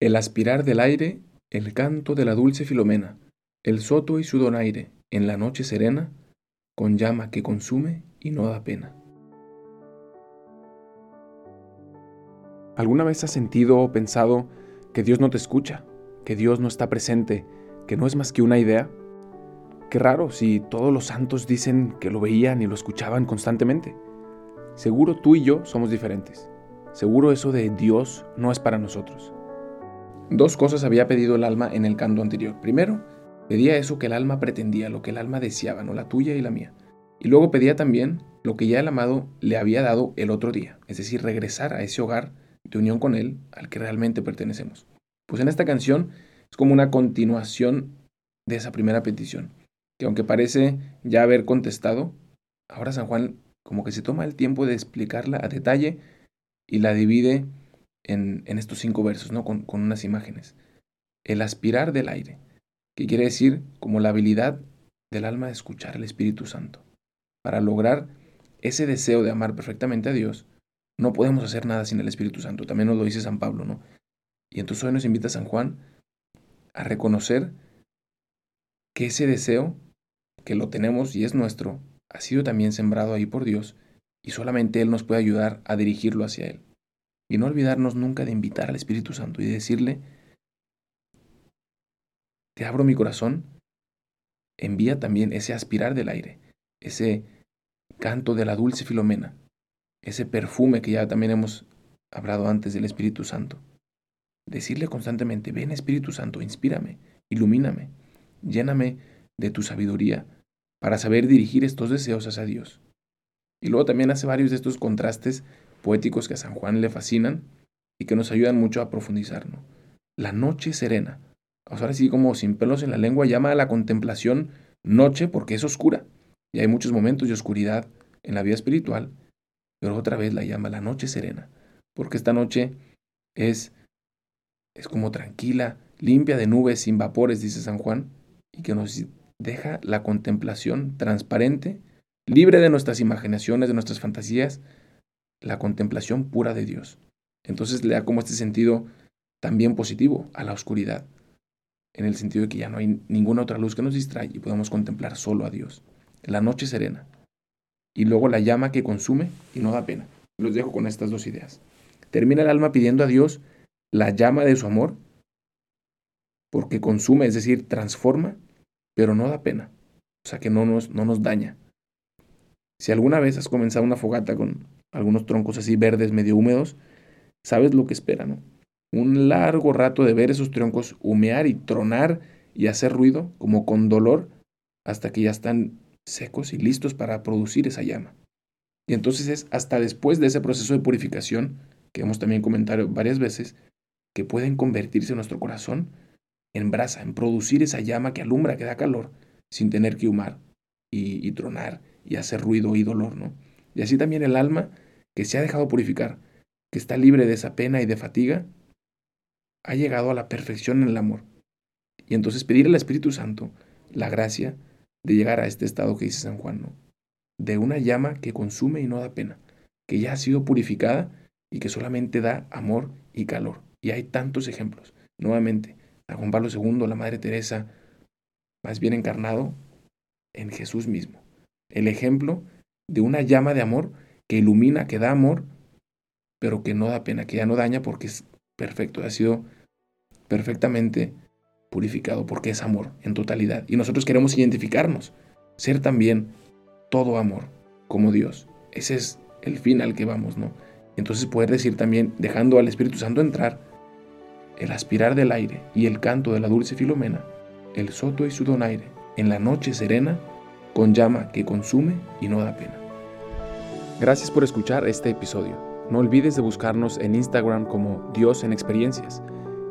el aspirar del aire, el canto de la dulce Filomena, el soto y su donaire, en la noche serena, con llama que consume y no da pena. ¿Alguna vez has sentido o pensado que Dios no te escucha, que Dios no está presente, que no es más que una idea? Qué raro si todos los santos dicen que lo veían y lo escuchaban constantemente. Seguro tú y yo somos diferentes. Seguro eso de Dios no es para nosotros. Dos cosas había pedido el alma en el canto anterior. Primero, pedía eso que el alma pretendía, lo que el alma deseaba, no la tuya y la mía. Y luego pedía también lo que ya el amado le había dado el otro día, es decir, regresar a ese hogar de unión con Él al que realmente pertenecemos. Pues en esta canción es como una continuación de esa primera petición que aunque parece ya haber contestado, ahora San Juan como que se toma el tiempo de explicarla a detalle y la divide en, estos cinco versos, ¿no? Con, con unas imágenes. El aspirar del aire, que quiere decir como la habilidad del alma de escuchar al Espíritu Santo. Para lograr ese deseo de amar perfectamente a Dios, no podemos hacer nada sin el Espíritu Santo. También nos lo dice San Pablo, ¿no? Y entonces hoy nos invita San Juan a reconocer que ese deseo que lo tenemos y es nuestro, ha sido también sembrado ahí por Dios y solamente Él nos puede ayudar a dirigirlo hacia Él. Y no olvidarnos nunca de invitar al Espíritu Santo y decirle, te abro mi corazón, envía también ese aspirar del aire, ese canto de la dulce Filomena, ese perfume que ya también hemos hablado antes del Espíritu Santo. Decirle constantemente, ven Espíritu Santo, inspírame, ilumíname, lléname de tu sabiduría, para saber dirigir estos deseos hacia Dios. Y luego también hace varios de estos contrastes poéticos que a San Juan le fascinan y que nos ayudan mucho a profundizar. La noche serena. Ahora sí, como sin pelos en la lengua, llama a la contemplación noche porque es oscura. Y hay muchos momentos de oscuridad en la vida espiritual, pero otra vez la llama la noche serena, porque esta noche es, es como tranquila, limpia de nubes, sin vapores, dice San Juan, y que nos deja la contemplación transparente, libre de nuestras imaginaciones, de nuestras fantasías, la contemplación pura de Dios. Entonces le da como este sentido también positivo a la oscuridad, en el sentido de que ya no hay ninguna otra luz que nos distrae y podemos contemplar solo a Dios. La noche serena. Y luego la llama que consume y no da pena. Los dejo con estas dos ideas. Termina el alma pidiendo a Dios la llama de su amor, porque consume, es decir, transforma pero no da pena, o sea que no nos, no nos daña. Si alguna vez has comenzado una fogata con algunos troncos así verdes, medio húmedos, sabes lo que espera, ¿no? Un largo rato de ver esos troncos humear y tronar y hacer ruido, como con dolor, hasta que ya están secos y listos para producir esa llama. Y entonces es hasta después de ese proceso de purificación, que hemos también comentado varias veces, que pueden convertirse nuestro corazón en brasa, en producir esa llama que alumbra, que da calor, sin tener que humar y, tronar y hacer ruido y dolor, ¿no? Y así también el alma que se ha dejado purificar, que está libre de esa pena y de fatiga, ha llegado a la perfección en el amor. Y entonces pedir al Espíritu Santo la gracia de llegar a este estado que dice San Juan, ¿no? De una llama que consume y no da pena, que ya ha sido purificada y que solamente da amor y calor. Y hay tantos ejemplos. Nuevamente, a Juan Pablo II, la Madre Teresa, más bien encarnado en Jesús mismo. El ejemplo de una llama de amor que ilumina, que da amor, pero que no da pena, que ya no daña porque es perfecto, ha sido perfectamente purificado porque es amor en totalidad. Y nosotros queremos identificarnos, ser también todo amor, como Dios. Ese es el fin al que vamos, ¿no? Entonces poder decir también, dejando al Espíritu Santo entrar, el aspirar del aire y el canto de la dulce Filomena, el soto y su donaire, en la noche serena, con llama que consume y no da pena. Gracias por escuchar este episodio. No olvides de buscarnos en Instagram como Dios en Experiencias.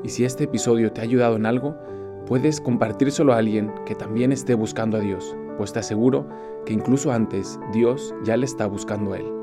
Y si este episodio te ha ayudado en algo, puedes compartírselo a alguien que también esté buscando a Dios, pues te aseguro que incluso antes Dios ya le está buscando a él.